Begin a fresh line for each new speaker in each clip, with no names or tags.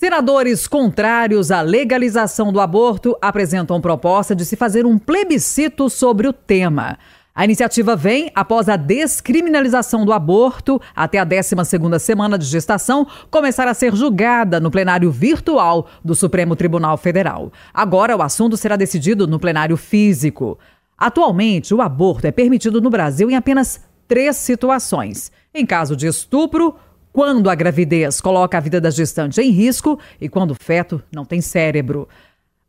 Senadores contrários à legalização do aborto apresentam proposta de se fazer um plebiscito sobre o tema. A iniciativa vem após a descriminalização do aborto até a 12ª semana de gestação começar a ser julgada no plenário virtual do Supremo Tribunal Federal. Agora o assunto será decidido no plenário físico. Atualmente, o aborto é permitido no Brasil em apenas três situações: em caso de estupro, quando a gravidez coloca a vida da gestante em risco e quando o feto não tem cérebro.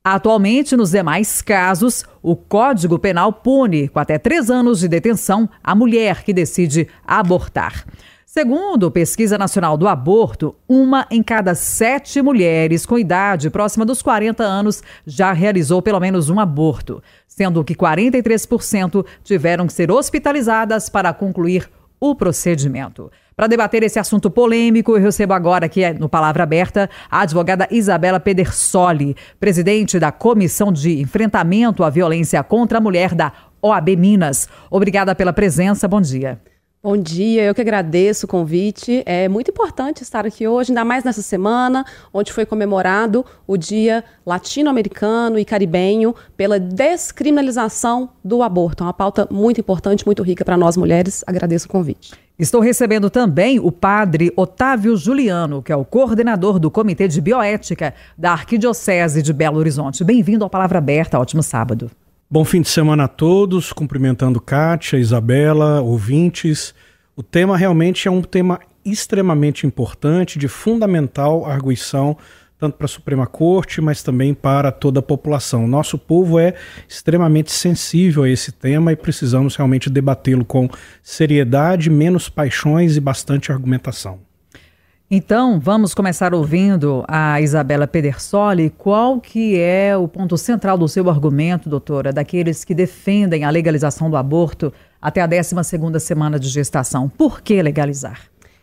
Atualmente, nos demais casos, o Código Penal pune com até três anos de detenção a mulher que decide abortar. Segundo Pesquisa Nacional do Aborto, uma em cada sete mulheres com idade próxima dos 40 anos já realizou pelo menos um aborto, sendo que 43% tiveram que ser hospitalizadas para concluir o procedimento. Para debater esse assunto polêmico, eu recebo agora aqui no Palavra Aberta a advogada Isabela Pedersoli, presidente da Comissão de Enfrentamento à Violência contra a Mulher da OAB Minas. Obrigada pela presença, bom dia.
Bom dia, eu que agradeço o convite. É muito importante estar aqui hoje, ainda mais nessa semana, onde foi comemorado o Dia Latino-Americano e Caribenho pela descriminalização do aborto. É uma pauta muito importante, muito rica para nós mulheres. Agradeço o convite.
Estou recebendo também o padre Otávio Juliano, que é o coordenador do Comitê de Bioética da Arquidiocese de Belo Horizonte. Bem-vindo ao Palavra Aberta, ótimo sábado.
Bom fim de semana a todos, cumprimentando Kátia, Isabela, ouvintes. O tema realmente é um tema extremamente importante, de fundamental arguição, tanto para a Suprema Corte, mas também para toda a população. Nosso povo é extremamente sensível a esse tema e precisamos realmente debatê-lo com seriedade, menos paixões e bastante argumentação.
Então, vamos começar ouvindo a Isabela Pedersoli. Qual que é o ponto central do seu argumento, doutora, daqueles que defendem a legalização do aborto até a 12ª semana de gestação? Por que legalizar?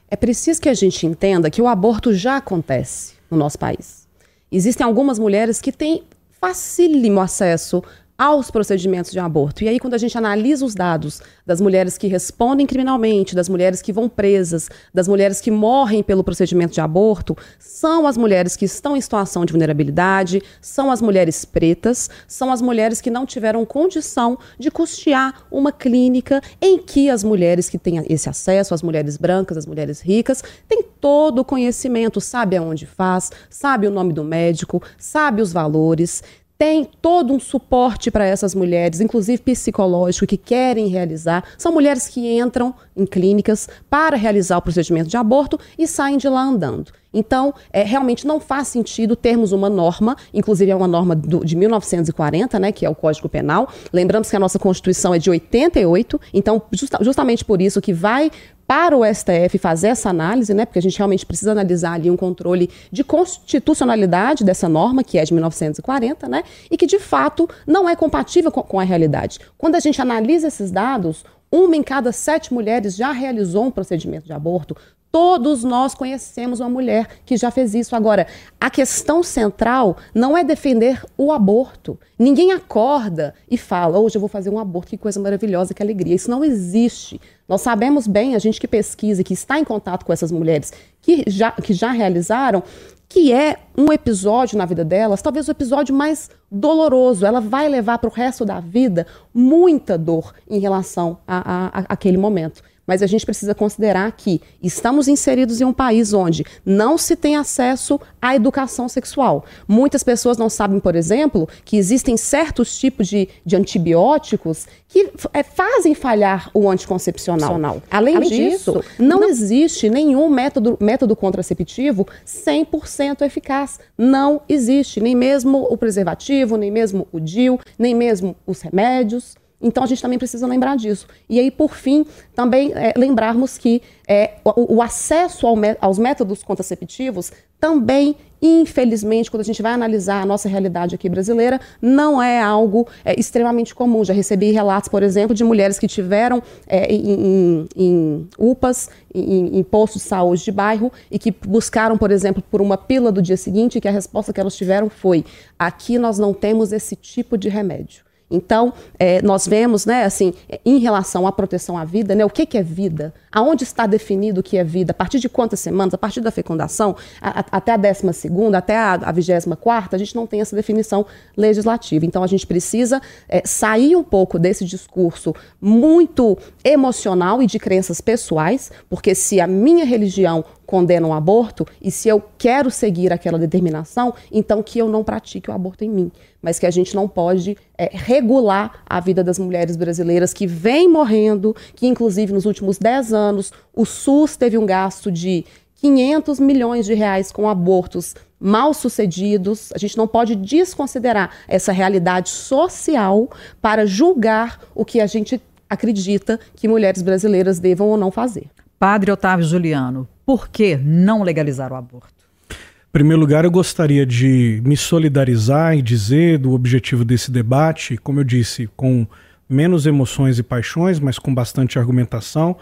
É preciso que a gente entenda que o aborto já acontece no nosso país. Existem algumas mulheres que têm facílimo acesso aos procedimentos de aborto. E aí, quando a gente analisa os dados das mulheres que respondem criminalmente, das mulheres que vão presas, das mulheres que morrem pelo procedimento de aborto, são as mulheres que estão em situação de vulnerabilidade, são as mulheres pretas, são as mulheres que não tiveram condição de custear uma clínica em que as mulheres que têm esse acesso, as mulheres brancas, as mulheres ricas, têm todo o conhecimento, sabe aonde faz, sabe o nome do médico, sabe os valores, tem todo um suporte para essas mulheres, inclusive psicológico, que querem realizar. São mulheres que entram em clínicas para realizar o procedimento de aborto e saem de lá andando. Então, é, realmente não faz sentido termos uma norma, inclusive é uma norma do, de 1940, né, que é o Código Penal. Lembramos que a nossa Constituição é de 88, então, justa, justamente por isso que vai para o STF fazer essa análise, né, porque a gente realmente precisa analisar ali um controle de constitucionalidade dessa norma, que é de 1940, né, e que de fato não é compatível com, com a realidade. Quando a gente analisa esses dados, uma em cada sete mulheres já realizou um procedimento de aborto. Todos nós conhecemos uma mulher que já fez isso. Agora, a questão central não é defender o aborto. Ninguém acorda e fala, hoje eu vou fazer um aborto, que coisa maravilhosa, que alegria. Isso não existe. Nós sabemos bem, a gente que pesquisa, que está em contato com essas mulheres que já, que já realizaram, que é um episódio na vida delas, talvez o episódio mais doloroso. Ela vai levar para o resto da vida muita dor em relação a, a, a aquele momento mas a gente precisa considerar que estamos inseridos em um país onde não se tem acesso à educação sexual. Muitas pessoas não sabem, por exemplo, que existem certos tipos de, de antibióticos que é, fazem falhar o anticoncepcional. Além, Além disso, disso não, não, existe nenhum método, método contraceptivo 100% eficaz. Não existe, nem mesmo o preservativo, nem mesmo o DIU, nem mesmo os remédios. Então a gente também precisa lembrar disso. E aí, por fim, também é, lembrarmos que é, o, o, acesso ao, aos métodos contraceptivos também, infelizmente, quando a gente vai analisar a nossa realidade aqui brasileira, não é algo é, extremamente comum. Já recebi relatos, por exemplo, de mulheres que tiveram é, em, em, em, UPAs, em, em postos de saúde de bairro, e que buscaram, por exemplo, por uma pílula do dia seguinte, e que a resposta que elas tiveram foi: aqui nós não temos esse tipo de remédio. Então, é, nós vemos, né, assim, em relação à proteção à vida, né, o que, que é vida? Aonde está definido o que é vida? A partir de quantas semanas? A partir da fecundação? A, a, até a décima segunda, até a vigésima quarta, a gente não tem essa definição legislativa. Então, a gente precisa é, sair um pouco desse discurso muito emocional e de crenças pessoais, porque se a minha religião condena o aborto e se eu quero seguir aquela determinação, então que eu não pratique o aborto em mim. Mas que a gente não pode é, regular a vida das mulheres brasileiras que vêm morrendo, que inclusive nos últimos 10 anos o SUS teve um gasto de 500 milhões de reais com abortos mal sucedidos. A gente não pode desconsiderar essa realidade social para julgar o que a gente acredita que mulheres brasileiras devam ou não fazer.
Padre Otávio Juliano, por que não legalizar o aborto?
Em primeiro lugar, eu gostaria de me solidarizar e dizer do objetivo desse debate, como eu disse, com menos emoções e paixões, mas com bastante argumentação.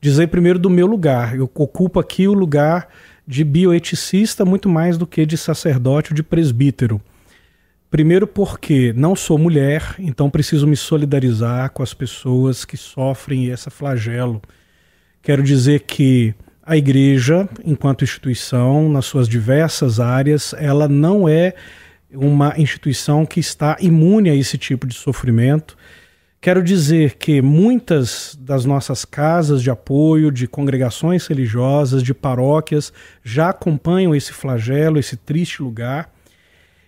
Dizer primeiro do meu lugar. Eu ocupo aqui o lugar de bioeticista muito mais do que de sacerdote ou de presbítero. Primeiro porque não sou mulher, então preciso me solidarizar com as pessoas que sofrem esse flagelo Quero dizer que a igreja, enquanto instituição, nas suas diversas áreas, ela não é uma instituição que está imune a esse tipo de sofrimento. Quero dizer que muitas das nossas casas de apoio, de congregações religiosas, de paróquias, já acompanham esse flagelo, esse triste lugar.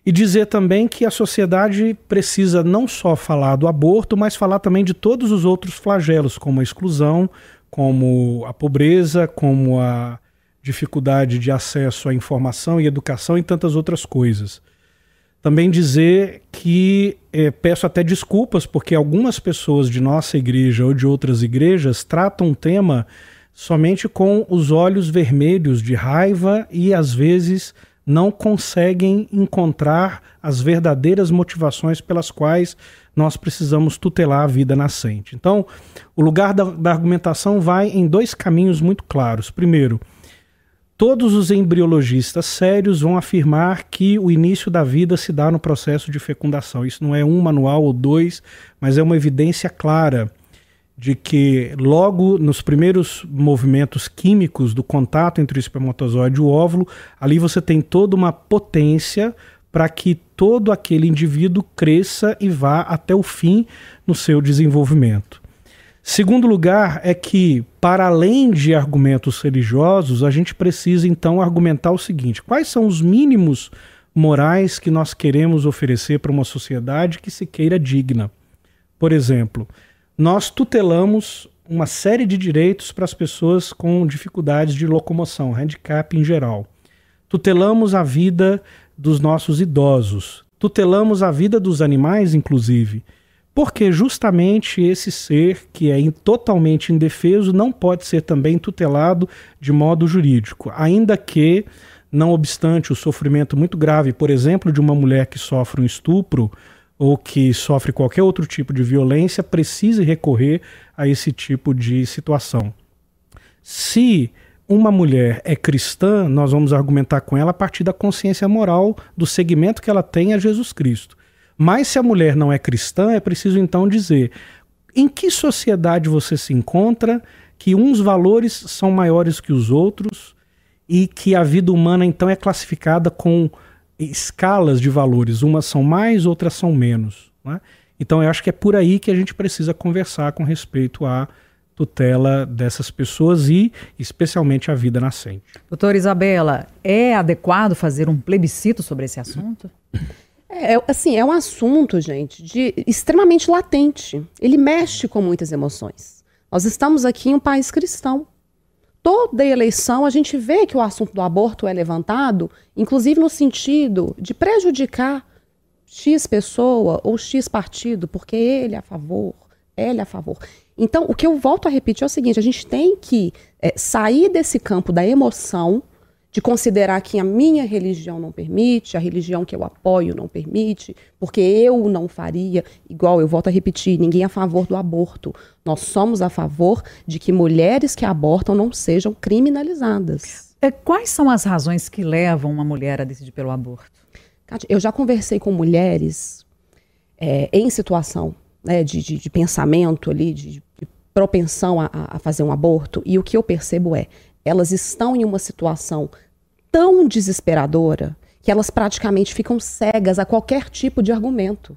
E dizer também que a sociedade precisa não só falar do aborto, mas falar também de todos os outros flagelos, como a exclusão, como a pobreza, como a dificuldade de acesso à informação e educação e tantas outras coisas. Também dizer que é, peço até desculpas, porque algumas pessoas de nossa igreja ou de outras igrejas tratam o tema somente com os olhos vermelhos de raiva e às vezes não conseguem encontrar as verdadeiras motivações pelas quais nós precisamos tutelar a vida nascente. Então, o lugar da, da argumentação vai em dois caminhos muito claros. Primeiro, todos os embriologistas sérios vão afirmar que o início da vida se dá no processo de fecundação. Isso não é um manual ou dois, mas é uma evidência clara de que logo nos primeiros movimentos químicos do contato entre o espermatozoide e o óvulo, ali você tem toda uma potência para que todo aquele indivíduo cresça e vá até o fim no seu desenvolvimento. Segundo lugar, é que, para além de argumentos religiosos, a gente precisa então argumentar o seguinte: quais são os mínimos morais que nós queremos oferecer para uma sociedade que se queira digna? Por exemplo, nós tutelamos uma série de direitos para as pessoas com dificuldades de locomoção, handicap em geral. Tutelamos a vida dos nossos idosos. Tutelamos a vida dos animais, inclusive, porque justamente esse ser que é totalmente indefeso não pode ser também tutelado de modo jurídico, ainda que, não obstante o sofrimento muito grave, por exemplo, de uma mulher que sofre um estupro ou que sofre qualquer outro tipo de violência, precise recorrer a esse tipo de situação. Se uma mulher é cristã, nós vamos argumentar com ela a partir da consciência moral do segmento que ela tem a Jesus Cristo. Mas se a mulher não é cristã, é preciso então dizer em que sociedade você se encontra, que uns valores são maiores que os outros e que a vida humana então é classificada com escalas de valores. Umas são mais, outras são menos. Né? Então eu acho que é por aí que a gente precisa conversar com respeito a tutela dessas pessoas e especialmente a vida nascente.
Doutora Isabela, é adequado fazer um plebiscito sobre esse assunto?
É, assim, é um assunto, gente, de extremamente latente. Ele mexe com muitas emoções. Nós estamos aqui em um país cristão. Toda eleição a gente vê que o assunto do aborto é levantado, inclusive no sentido de prejudicar X pessoa ou X partido, porque ele é a favor, ele é a favor. Então, o que eu volto a repetir é o seguinte: a gente tem que é, sair desse campo da emoção, de considerar que a minha religião não permite, a religião que eu apoio não permite, porque eu não faria, igual eu volto a repetir, ninguém é a favor do aborto. Nós somos a favor de que mulheres que abortam não sejam criminalizadas.
É, quais são as razões que levam uma mulher a decidir pelo aborto?
Eu já conversei com mulheres é, em situação né, de, de, de, pensamento ali, de, de propensão a, a fazer um aborto, e o que eu percebo é, elas estão em uma situação tão desesperadora que elas praticamente ficam cegas a qualquer tipo de argumento.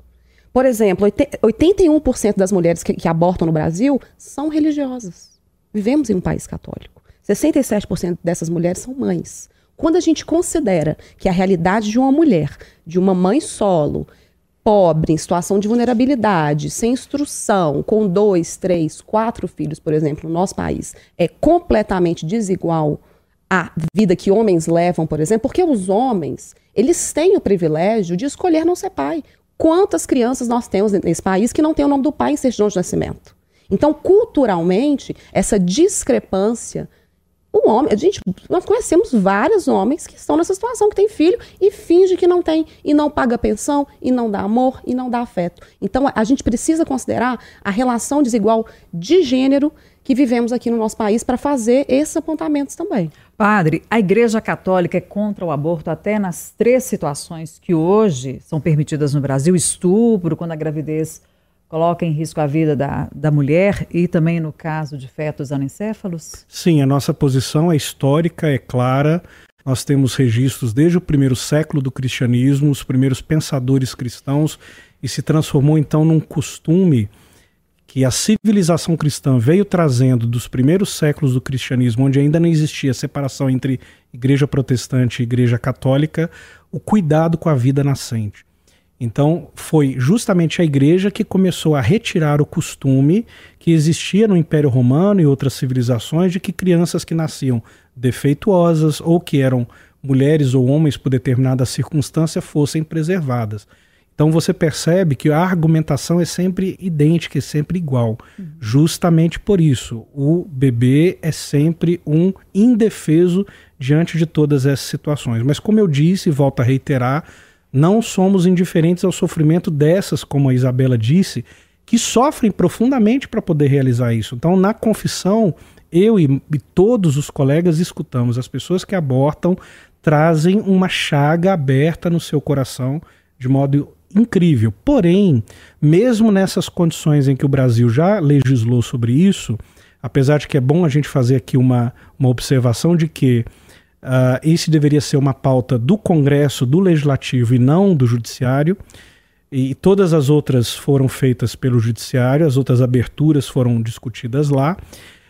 Por exemplo, 81% das mulheres que, que, abortam no Brasil são religiosas. Vivemos em um país católico. 67% dessas mulheres são mães. Quando a gente considera que a realidade de uma mulher, de uma mãe solo, pobre, em situação de vulnerabilidade, sem instrução, com dois, três, quatro filhos, por exemplo, no nosso país, é completamente desigual à vida que homens levam, por exemplo, porque os homens, eles têm o privilégio de escolher não ser pai. Quantas crianças nós temos nesse país que não tem o nome do pai em certidão de nascimento? Então, culturalmente, essa discrepância um homem, gente, nós conhecemos vários homens que estão nessa situação, que tem filho e finge que não tem, e não paga pensão, e não dá amor, e não dá afeto. Então a gente precisa considerar a relação desigual de gênero que vivemos aqui no nosso país para fazer esses apontamentos também.
Padre, a Igreja Católica é contra o aborto até nas três situações que hoje são permitidas no Brasil: estupro, quando a gravidez coloca em risco a vida da, da mulher e também no caso de fetos anencéfalos?
Sim, a nossa posição é histórica, é clara. Nós temos registros desde o primeiro século do cristianismo, os primeiros pensadores cristãos, e se transformou então num costume que a civilização cristã veio trazendo dos primeiros séculos do cristianismo, onde ainda não existia separação entre igreja protestante e igreja católica, o cuidado com a vida nascente. Então, foi justamente a igreja que começou a retirar o costume que existia no Império Romano e outras civilizações de que crianças que nasciam defeituosas ou que eram mulheres ou homens por determinada circunstância fossem preservadas. Então você percebe que a argumentação é sempre idêntica, é sempre igual. Uhum. Justamente por isso, o bebê é sempre um indefeso diante de todas essas situações. Mas como eu disse e volto a reiterar, não somos indiferentes ao sofrimento dessas, como a Isabela disse, que sofrem profundamente para poder realizar isso. Então, na confissão, eu e, e todos os colegas escutamos as pessoas que abortam trazem uma chaga aberta no seu coração de modo incrível. Porém, mesmo nessas condições em que o Brasil já legislou sobre isso, apesar de que é bom a gente fazer aqui uma, uma observação de que Uh, esse deveria ser uma pauta do Congresso, do Legislativo e não do Judiciário. E todas as outras foram feitas pelo Judiciário, as outras aberturas foram discutidas lá.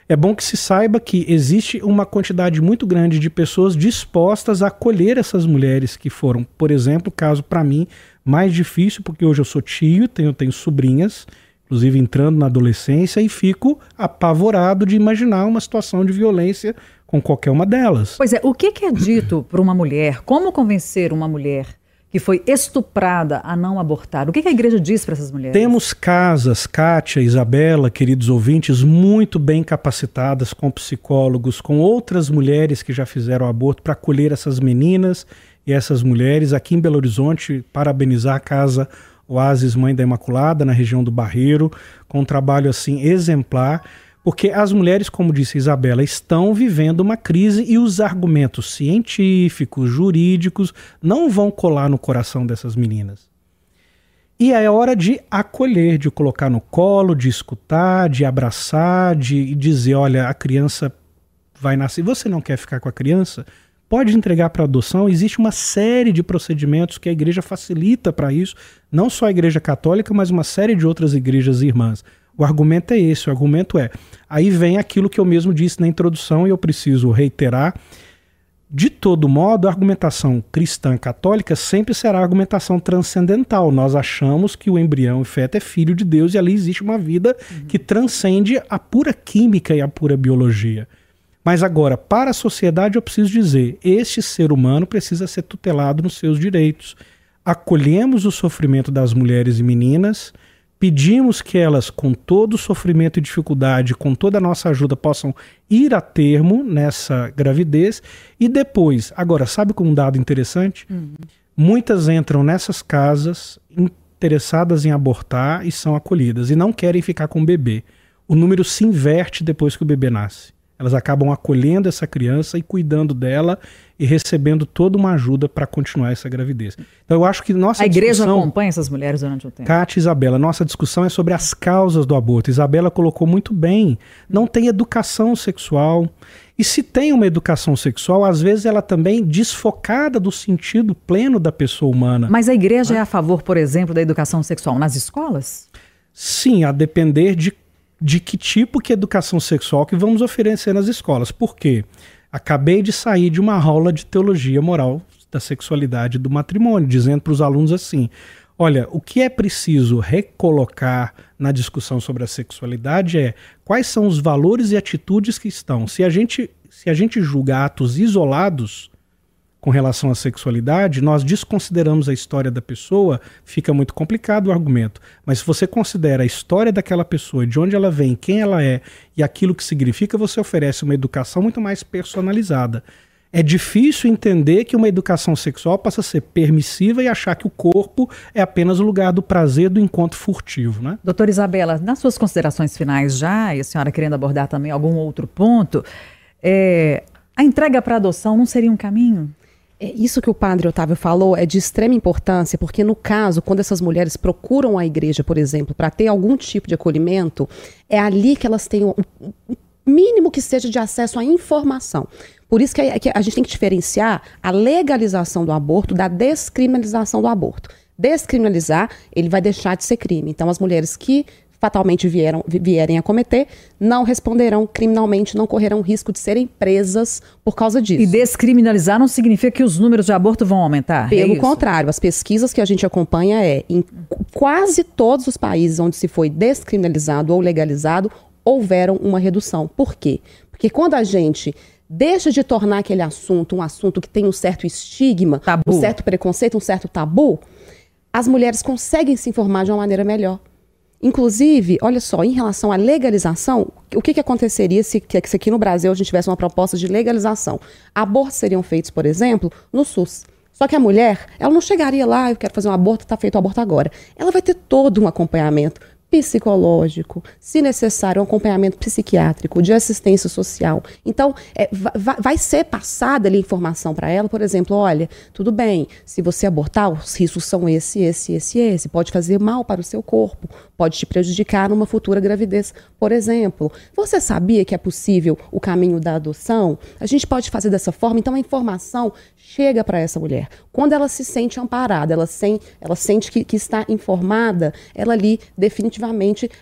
É bom que se saiba que existe uma quantidade muito grande de pessoas dispostas a acolher essas mulheres que foram, por exemplo, caso para mim mais difícil, porque hoje eu sou tio, tenho, tenho sobrinhas, inclusive entrando na adolescência, e fico apavorado de imaginar uma situação de violência com qualquer uma delas.
Pois é, o que, que é dito para uma mulher? Como convencer uma mulher que foi estuprada a não abortar? O que, que a igreja diz para essas mulheres?
Temos casas, Kátia, Isabela, queridos ouvintes, muito bem capacitadas com psicólogos, com outras mulheres que já fizeram aborto para acolher essas meninas e essas mulheres. Aqui em Belo Horizonte, parabenizar a casa Oasis Mãe da Imaculada, na região do Barreiro, com um trabalho assim exemplar porque as mulheres, como disse Isabela, estão vivendo uma crise e os argumentos científicos, jurídicos, não vão colar no coração dessas meninas. E é hora de acolher, de colocar no colo, de escutar, de abraçar, de dizer: olha, a criança vai nascer. Você não quer ficar com a criança? Pode entregar para adoção. Existe uma série de procedimentos que a igreja facilita para isso, não só a igreja católica, mas uma série de outras igrejas irmãs. O argumento é esse, o argumento é. Aí vem aquilo que eu mesmo disse na introdução e eu preciso reiterar. De todo modo, a argumentação cristã católica sempre será argumentação transcendental. Nós achamos que o embrião e feto é filho de Deus e ali existe uma vida uhum. que transcende a pura química e a pura biologia. Mas agora, para a sociedade, eu preciso dizer: este ser humano precisa ser tutelado nos seus direitos. Acolhemos o sofrimento das mulheres e meninas Pedimos que elas, com todo o sofrimento e dificuldade, com toda a nossa ajuda, possam ir a termo nessa gravidez e depois. Agora, sabe com um dado interessante? Uhum. Muitas entram nessas casas interessadas em abortar e são acolhidas e não querem ficar com o bebê. O número se inverte depois que o bebê nasce Elas acabam acolhendo essa criança e cuidando dela e recebendo toda uma ajuda para continuar essa gravidez. Então eu acho que nossa
A igreja acompanha essas mulheres durante o tempo.
Kátia e Isabela, nossa discussão é sobre as causas do aborto. Isabela colocou muito bem. Não tem educação sexual. E se tem uma educação sexual, às vezes ela também desfocada do sentido pleno da pessoa humana.
Mas a igreja é a favor, por exemplo, da educação sexual nas escolas?
Sim, a depender de, de que tipo de educação sexual que vamos oferecer nas escolas. Por quê? Acabei de sair de uma aula de teologia moral da sexualidade do matrimônio, dizendo para os alunos assim: olha, o que é preciso recolocar na discussão sobre a sexualidade é quais são os valores e atitudes que estão. Se a gente, se a gente julga atos isolados com relação à sexualidade, nós desconsideramos a história da pessoa, fica muito complicado o argumento. Mas se você considera a história daquela pessoa, de onde ela vem, quem ela é e aquilo que significa, você oferece uma educação muito mais personalizada. É difícil entender que uma educação sexual possa ser permissiva e achar que o corpo é apenas o lugar do prazer do encontro furtivo, né?
Doutora Isabela, nas suas considerações finais já, e a senhora querendo abordar também algum outro ponto, é, a entrega para adoção não seria um caminho?
É, isso que o padre Otávio falou é de extrema importância, porque no caso, quando essas mulheres procuram a igreja, por exemplo, para ter algum tipo de acolhimento, é ali que elas têm o mínimo que seja de acesso à informação. Por isso a, que a gente tem que diferenciar a legalização do aborto da descriminalização do aborto. Descriminalizar, ele vai deixar de ser crime. Então, as mulheres que fatalmente vieram, vierem a cometer, não responderão criminalmente, não correrão risco de serem presas por causa disso.
E descriminalizar não significa que os números de aborto vão aumentar?
É Pelo é contrário, as pesquisas que a gente acompanha é em quase todos os países onde se foi descriminalizado ou legalizado, houveram uma redução. Por quê? Porque quando a gente deixa de tornar aquele assunto um assunto que tem um certo estigma, tabu. um certo preconceito, um certo tabu, as mulheres conseguem se informar de uma maneira melhor. Inclusive, olha só, em relação à legalização, o que, que aconteceria se, se aqui no Brasil a gente tivesse uma proposta de legalização? Abortos seriam feitos, por exemplo, no SUS. Só que a mulher, ela não chegaria lá, eu quero fazer um aborto, está feito o aborto agora. Ela vai ter todo um acompanhamento psicológico, se necessário, um acompanhamento psiquiátrico, de assistência social. Então, é, vai, vai ser passada ali informação para ela, por exemplo, olha, tudo bem, se você abortar, os riscos são esse, esse, esse, esse, pode fazer mal para o seu corpo, pode te prejudicar numa futura gravidez, por exemplo. Você sabia que é possível o caminho da adoção? A gente pode fazer dessa forma, então a informação chega para essa mulher. Quando ela se sente amparada, ela, sem, ela sente que, que está informada, ela ali definitivamente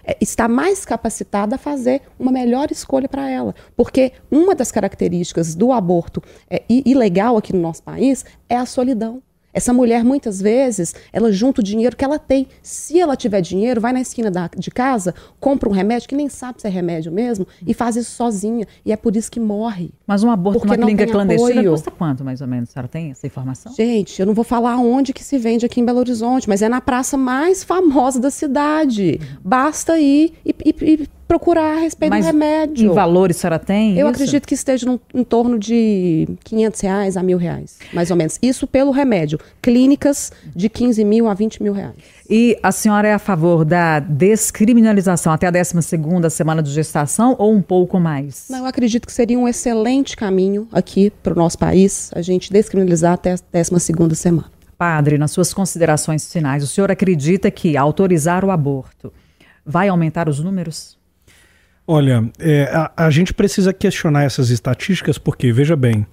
é, está mais capacitada a fazer uma melhor escolha para ela. Porque uma das características do aborto é, ilegal aqui no nosso país é a solidão. Essa mulher, muitas vezes, ela junta o dinheiro que ela tem. Se ela tiver dinheiro, vai na esquina da, de casa, compra um remédio, que nem sabe se é remédio mesmo, e faz isso sozinha. E é por isso que morre.
Mas um aborto numa clínica clandestina apoio. custa quanto, mais ou menos? A senhora tem essa informação?
Gente, eu não vou falar onde que se vende aqui em Belo Horizonte, mas é na praça mais famosa da cidade. Basta ir e, e, e procurar a respeito Mas do remédio.
Em valores a senhora tem?
Eu isso? acredito que esteja num, em torno de 500 reais a mil reais, mais ou menos. Isso pelo remédio. Clínicas de 15 mil a 20 mil reais.
E a senhora é a favor da descriminalização até a 12 semana de gestação ou um pouco mais?
Não, eu acredito que seria um excelente caminho aqui para o nosso país a gente descriminalizar até a 12 semana.
Padre, nas suas considerações finais, o senhor acredita que autorizar o aborto vai aumentar os números?
Olha, é, a, a, gente precisa questionar essas estatísticas porque, veja bem,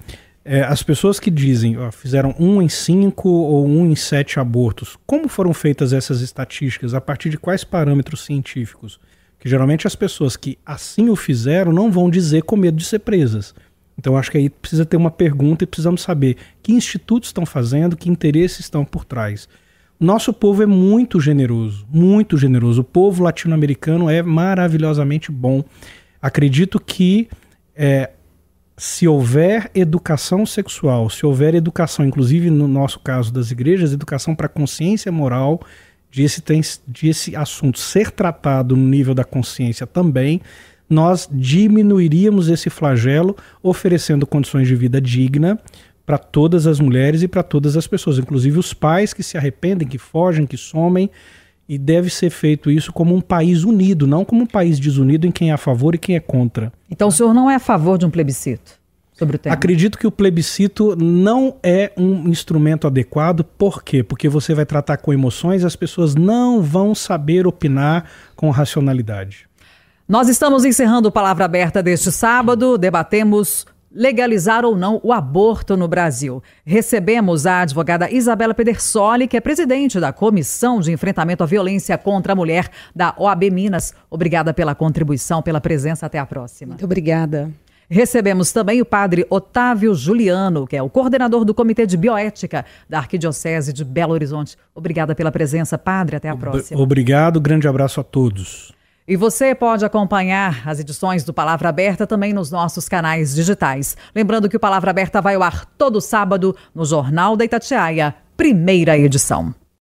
é, as pessoas que dizem ó, fizeram um em cinco ou um em sete abortos, como foram feitas essas estatísticas? A partir de quais parâmetros científicos? Que geralmente as pessoas que assim o fizeram não vão dizer com medo de ser presas. Então acho que aí precisa ter uma pergunta e precisamos saber que institutos estão fazendo, que interesses estão por trás. Nosso povo é muito generoso, muito generoso. O povo latino-americano é maravilhosamente bom. Acredito que é, se houver educação sexual, se houver educação, inclusive no nosso caso das igrejas, educação para consciência moral, de esse, de esse assunto ser tratado no nível da consciência também, nós diminuiríamos esse flagelo, oferecendo condições de vida digna para todas as mulheres e para todas as pessoas, inclusive os pais que se arrependem, que fogem, que somem. E deve ser feito isso como um país unido, não como um país desunido em quem é a favor e quem é contra.
Então o senhor não é a favor de um plebiscito sobre o tema?
Acredito que o plebiscito não é um instrumento adequado. Por quê? Porque você vai tratar com emoções e as pessoas não vão saber opinar com racionalidade.
Nós estamos encerrando Palavra Aberta deste sábado. Debatemos legalizar ou não o aborto no Brasil. Recebemos a advogada Isabela Pedersoli, que é presidente da Comissão de Enfrentamento à Violência contra a Mulher da OAB Minas. Obrigada pela contribuição, pela presença. Até a próxima.
Muito obrigada.
Recebemos também o padre Otávio Juliano, que é o coordenador do Comitê de Bioética da Arquidiocese de Belo Horizonte. Obrigada pela presença, padre. Até a próxima.
Obrigado, grande abraço a todos.
E você pode acompanhar as edições do Palavra Aberta também nos nossos canais digitais. Lembrando que o Palavra Aberta vai ao ar todo sábado no Jornal da Itatiaia, primeira edição.